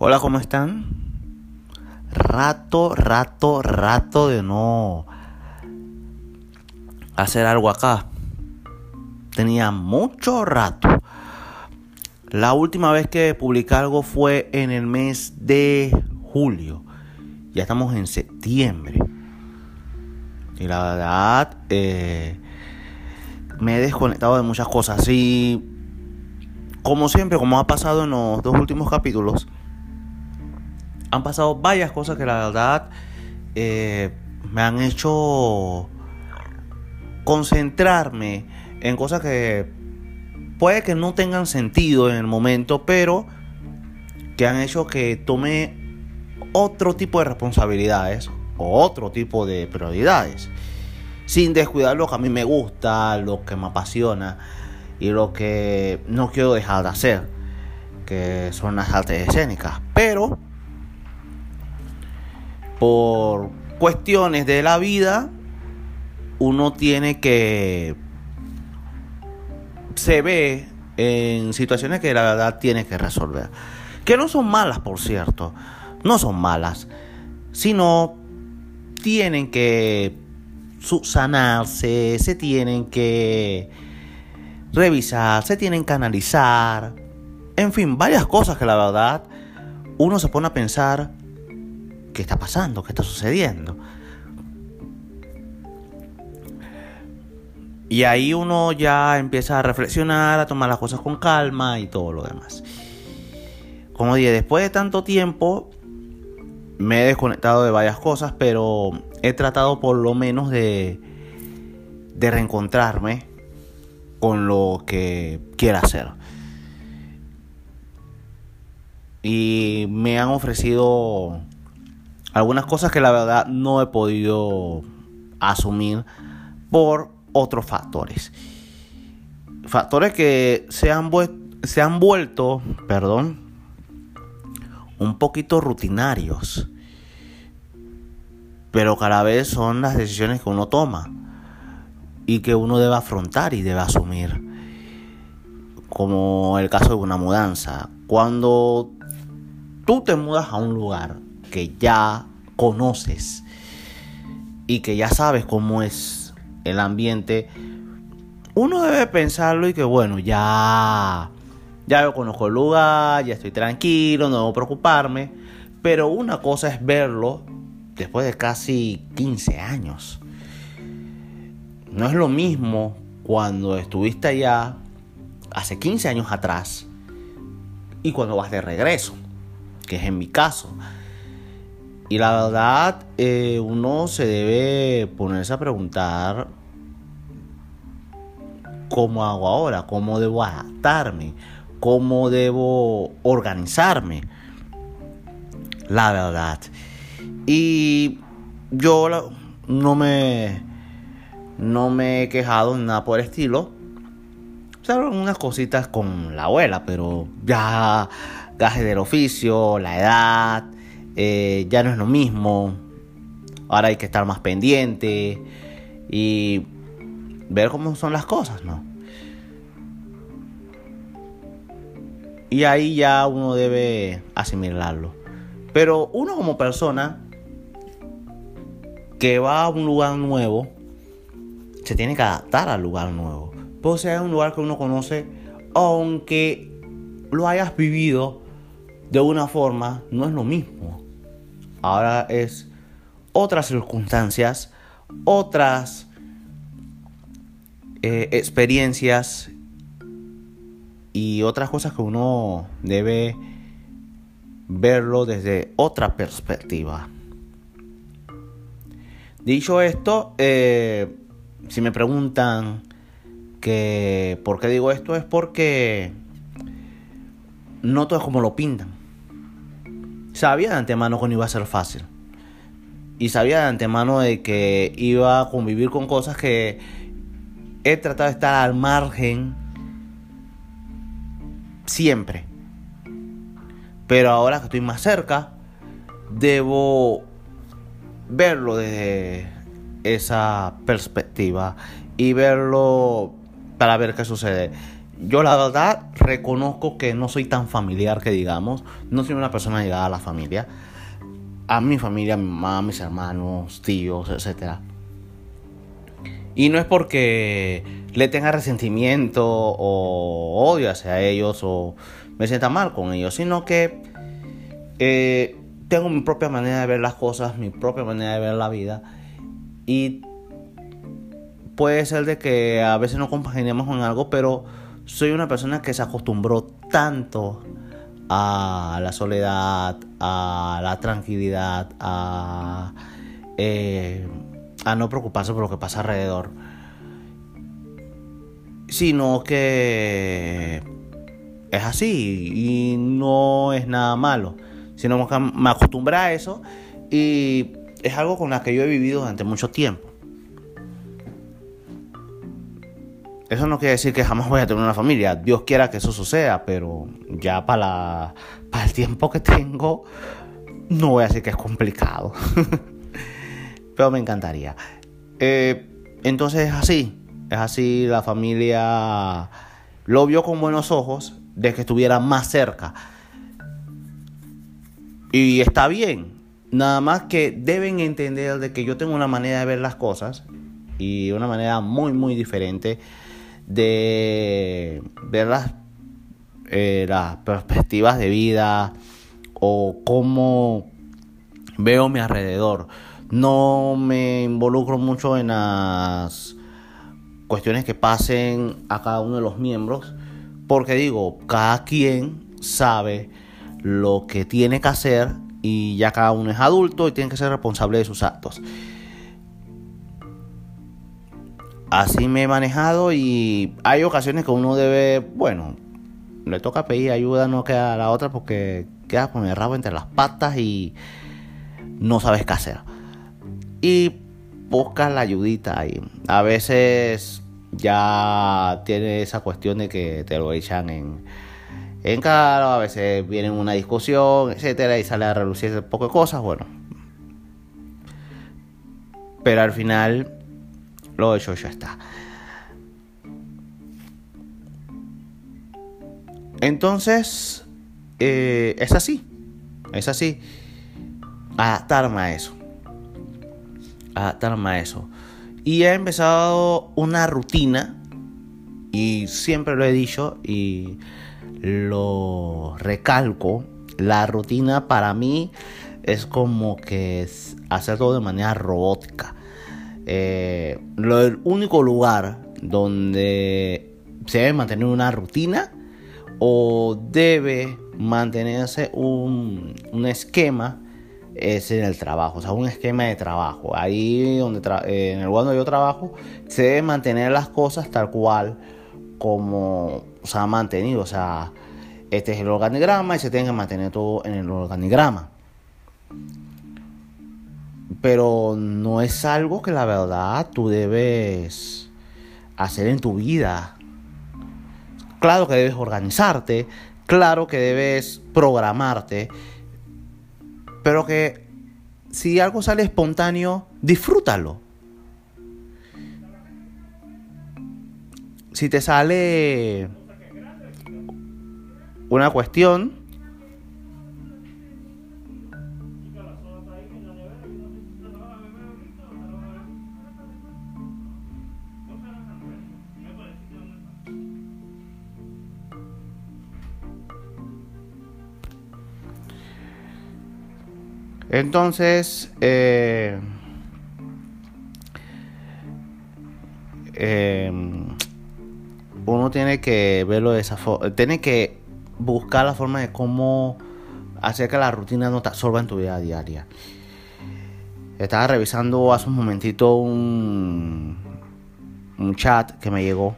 Hola, ¿cómo están? Rato, rato, rato de no hacer algo acá. Tenía mucho rato. La última vez que publiqué algo fue en el mes de julio. Ya estamos en septiembre. Y la verdad, eh, me he desconectado de muchas cosas. Y como siempre, como ha pasado en los dos últimos capítulos, han pasado varias cosas que la verdad eh, me han hecho concentrarme en cosas que puede que no tengan sentido en el momento, pero que han hecho que tome otro tipo de responsabilidades o otro tipo de prioridades, sin descuidar lo que a mí me gusta, lo que me apasiona y lo que no quiero dejar de hacer, que son las artes escénicas. Pero por cuestiones de la vida, uno tiene que se ve en situaciones que la verdad tiene que resolver. Que no son malas, por cierto. No son malas. Sino tienen que subsanarse, se tienen que revisar, se tienen que analizar. En fin, varias cosas que la verdad uno se pone a pensar qué está pasando, qué está sucediendo. Y ahí uno ya empieza a reflexionar, a tomar las cosas con calma y todo lo demás. Como dije, después de tanto tiempo me he desconectado de varias cosas, pero he tratado por lo menos de, de reencontrarme con lo que quiera hacer. Y me han ofrecido algunas cosas que la verdad no he podido asumir por otros factores. Factores que se han, se han vuelto, perdón, un poquito rutinarios. Pero cada vez son las decisiones que uno toma y que uno debe afrontar y debe asumir. Como el caso de una mudanza. Cuando tú te mudas a un lugar que ya conoces y que ya sabes cómo es el ambiente, uno debe pensarlo y que bueno, ya, ya yo conozco el lugar, ya estoy tranquilo, no debo preocuparme. Pero una cosa es verlo después de casi 15 años. No es lo mismo cuando estuviste allá hace 15 años atrás y cuando vas de regreso, que es en mi caso. Y la verdad, eh, uno se debe ponerse a preguntar cómo hago ahora, cómo debo adaptarme, cómo debo organizarme. La verdad. Y yo no me no me he quejado en nada por el estilo. Salvo unas cositas con la abuela, pero ya gajes del oficio, la edad, eh, ya no es lo mismo. Ahora hay que estar más pendiente y ver cómo son las cosas, ¿no? Y ahí ya uno debe asimilarlo. Pero uno como persona que va a un lugar nuevo, se tiene que adaptar al lugar nuevo. Puede ser un lugar que uno conoce, aunque lo hayas vivido de una forma, no es lo mismo. Ahora es otras circunstancias, otras eh, experiencias y otras cosas que uno debe verlo desde otra perspectiva. Dicho esto, eh, si me preguntan que por qué digo esto es porque no todo es como lo pintan. Sabía de antemano que no iba a ser fácil. Y sabía de antemano de que iba a convivir con cosas que he tratado de estar al margen siempre. Pero ahora que estoy más cerca, debo verlo desde esa perspectiva y verlo para ver qué sucede. Yo la verdad reconozco que no soy tan familiar que digamos, no soy una persona llegada a la familia, a mi familia, mi mamá, mis hermanos, tíos, etc. Y no es porque le tenga resentimiento o odio hacia ellos o me sienta mal con ellos, sino que eh, tengo mi propia manera de ver las cosas, mi propia manera de ver la vida. Y puede ser de que a veces no compaginemos con algo, pero soy una persona que se acostumbró tanto a la soledad, a la tranquilidad, a, eh, a no preocuparse por lo que pasa alrededor, sino que es así y no es nada malo, sino que me acostumbré a eso y es algo con lo que yo he vivido durante mucho tiempo. Eso no quiere decir que jamás voy a tener una familia. Dios quiera que eso suceda, pero ya para, el tiempo que tengo, no voy a decir que es complicado. pero me encantaría. Eh, entonces es así. Es así, la familia lo vio con buenos ojos de que estuviera más cerca. Y está bien. Nada más que deben entender de que yo tengo una manera de ver las cosas y una manera muy, muy diferente de ver las, eh, las perspectivas de vida o cómo veo mi alrededor. No me involucro mucho en las cuestiones que pasen a cada uno de los miembros, porque digo, cada quien sabe lo que tiene que hacer y ya cada uno es adulto y tiene que ser responsable de sus actos así me he manejado y hay ocasiones que uno debe, bueno, le toca pedir ayuda, no queda la otra porque queda con el rabo entre las patas y no sabes qué hacer. Y buscas la ayudita ahí. A veces ya tiene esa cuestión de que te lo echan en, en cara, a veces viene una discusión, etcétera, y sale a relucir un poco de cosas, bueno. Pero al final lo hecho ya está. Entonces, eh, es así. Es así. Adaptarme a eso. Adaptarme a eso. Y he empezado una rutina. Y siempre lo he dicho. Y lo recalco. La rutina para mí es como que hacer todo de manera robótica. Eh, el único lugar donde se debe mantener una rutina o debe mantenerse un, esquema es en el trabajo, o sea, un esquema de trabajo. Ahí donde eh, en el lugar donde yo trabajo se debe mantener las cosas tal cual como se ha mantenido, o sea, este es el organigrama y se tiene que mantener todo en el organigrama pero no es algo que la verdad tú debes hacer en tu vida. Claro que debes organizarte, claro que debes programarte, pero que si algo sale espontáneo, disfrútalo. Si te sale una cuestión, Entonces, eh, em, uno tiene que verlo de esa forma, tiene que buscar la forma de cómo hacer que la rutina no te absorba en tu vida diaria. Estaba revisando hace un momentito un, un chat que me llegó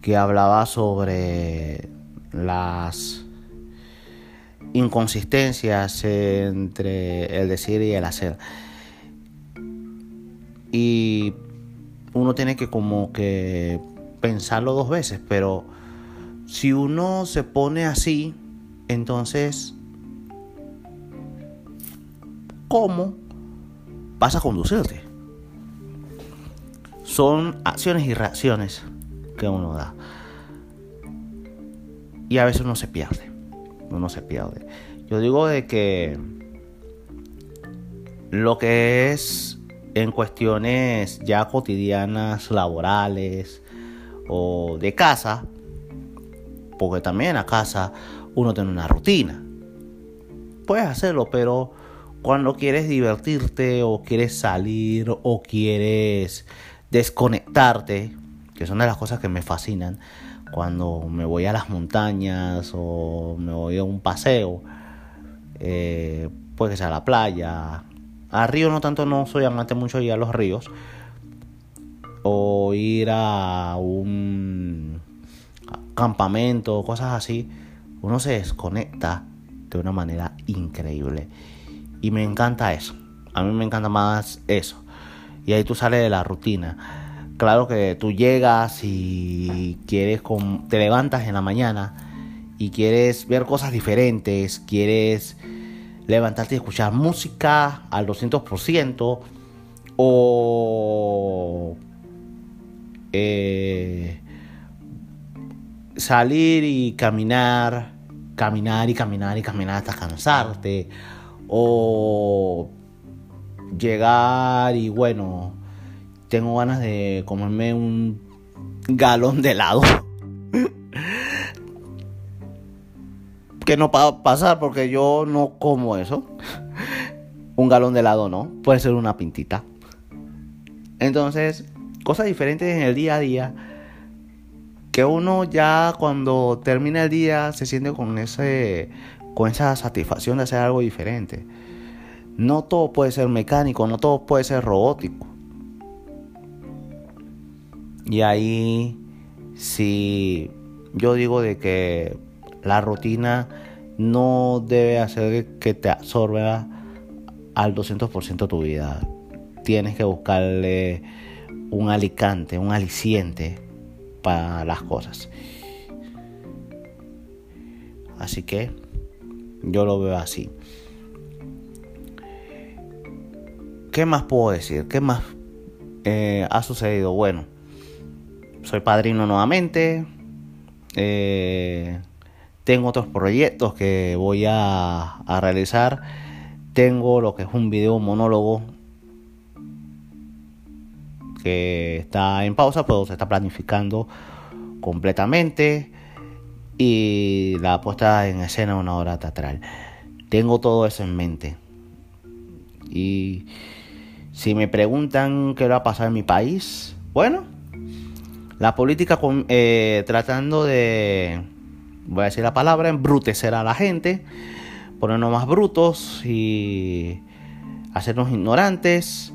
que hablaba sobre las inconsistencias entre el decir y el hacer. Y uno tiene que como que pensarlo dos veces, pero si uno se pone así, entonces, ¿cómo vas a conducirte? Son acciones y reacciones que uno da. y a veces uno se pierde. Uno se pierde. Yo digo de que lo que es en cuestiones ya cotidianas, laborales o de casa, porque también a casa uno tiene una rutina. Puedes hacerlo, pero cuando quieres divertirte o quieres salir o quieres desconectarte, que son de las cosas que me fascinan, cuando me voy a las montañas o me voy a un paseo, eh, puede que sea a la playa, a río no tanto, no soy amante mucho ir a los ríos, o ir a un campamento, cosas así, uno se desconecta de una manera increíble. Y me encanta eso. A mí me encanta más eso. Y ahí tú sales de la rutina. Claro que tú llegas y quieres, te levantas en la mañana y quieres ver cosas diferentes, quieres levantarte y escuchar música al 200% o eh, salir y caminar, caminar y caminar y caminar hasta cansarte o llegar y bueno, tengo ganas de comerme un galón de helado. que no va a pasar porque yo no como eso. un galón de helado no, puede ser una pintita. Entonces, cosas diferentes en el día a día que uno ya cuando termina el día se siente con ese con esa satisfacción de hacer algo diferente. No todo puede ser mecánico, no todo puede ser robótico. Y ahí sí yo digo de que la rutina no debe hacer que te absorba al 200% tu vida. Tienes que buscarle un alicante, un aliciente para las cosas. Así que yo lo veo así. ¿Qué más puedo decir? ¿Qué más eh, ha sucedido? Bueno, soy padrino nuevamente. Eh, tengo otros proyectos que voy a, realizar. Tengo lo que es un video monólogo que está en pausa, pero se está planificando completamente y la puesta en escena una hora teatral. Tengo todo eso en mente. Y si me preguntan qué va a pasar en mi país, bueno, la política eh, tratando de, voy a decir la palabra, embrutecer a la gente, ponernos más brutos y hacernos ignorantes.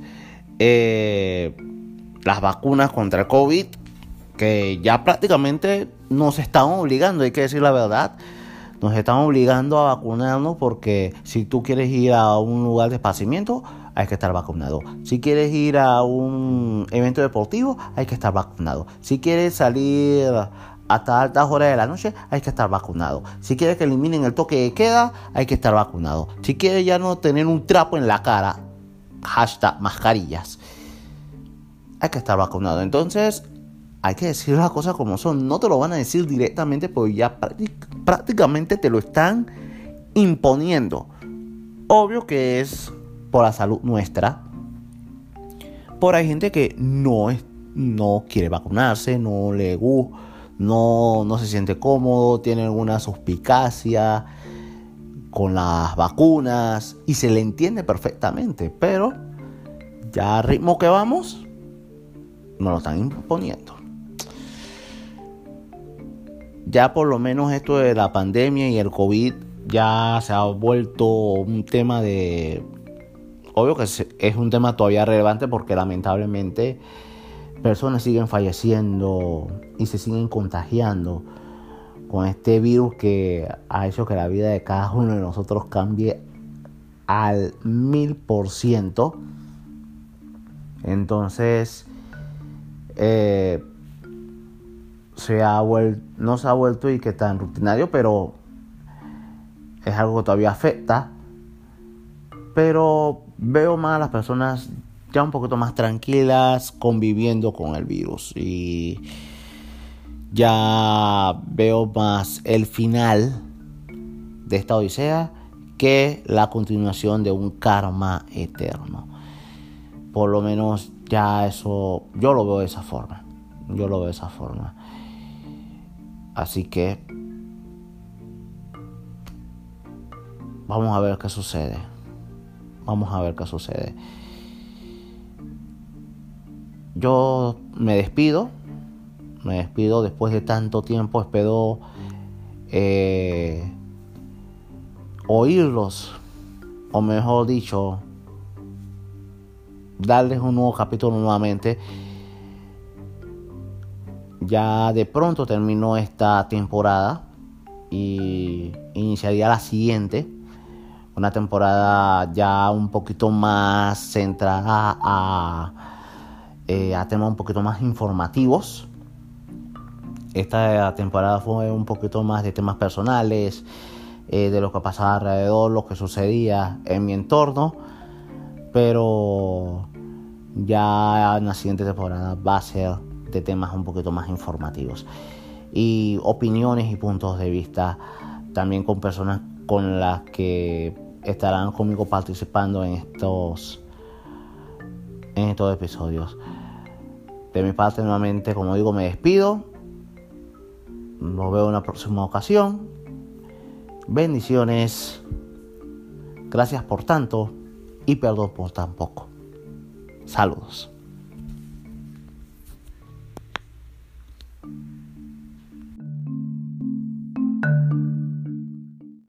Eh, las vacunas contra el COVID, que ya prácticamente nos están obligando, hay que decir la verdad, nos están obligando a vacunarnos porque si tú quieres ir a un lugar de esparcimiento, hay que estar vacunado. Si quieres ir a un evento deportivo, hay que estar vacunado. Si quieres salir hasta altas horas de la noche, hay que estar vacunado. Si quieres que eliminen el toque de queda, hay que estar vacunado. Si quieres ya no tener un trapo en la cara, hashtag mascarillas, hay que estar vacunado. Entonces, hay que decir las cosas como son. No te lo van a decir directamente porque ya prácticamente te lo están imponiendo. Obvio que es por la salud nuestra. Por hay gente que no, no quiere vacunarse, no le gusta, no, no se siente cómodo, tiene alguna suspicacia con las vacunas y se le entiende perfectamente. Pero ya al ritmo que vamos, nos lo están imponiendo ya por lo menos esto de la pandemia y el COVID ya se ha vuelto un tema de... Obvio que es un tema todavía relevante porque lamentablemente personas siguen falleciendo y se siguen contagiando con este virus que ha hecho que la vida de cada uno de nosotros cambie al mil por ciento. Entonces, eh, se ha no se ha vuelto y que tan rutinario, pero es algo que todavía afecta. Pero veo más a las personas ya un poquito más tranquilas conviviendo con el virus. Y ya veo más el final de esta odisea que la continuación de un karma eterno. Por lo menos ya eso, yo lo veo de esa forma. Yo lo veo de esa forma. Así que vamos a ver qué sucede. Vamos a ver qué sucede. Yo me despido. Me despido después de tanto tiempo. Espero eh, oírlos. O mejor dicho, darles un nuevo capítulo nuevamente. Ya de pronto terminó esta temporada y iniciaría la siguiente. Una temporada ya un poquito más centrada a, eh, a temas un poquito más informativos. Esta temporada fue un poquito más de temas personales, eh, de lo que pasaba alrededor, lo que sucedía en mi entorno. Pero ya en la siguiente temporada va a ser de temas un poquito más informativos y opiniones y puntos de vista también con personas con las que estarán conmigo participando en estos en estos episodios. De mi parte nuevamente como digo me despido. Nos veo en la próxima ocasión. Bendiciones. Gracias por tanto y perdón por tan poco. Saludos.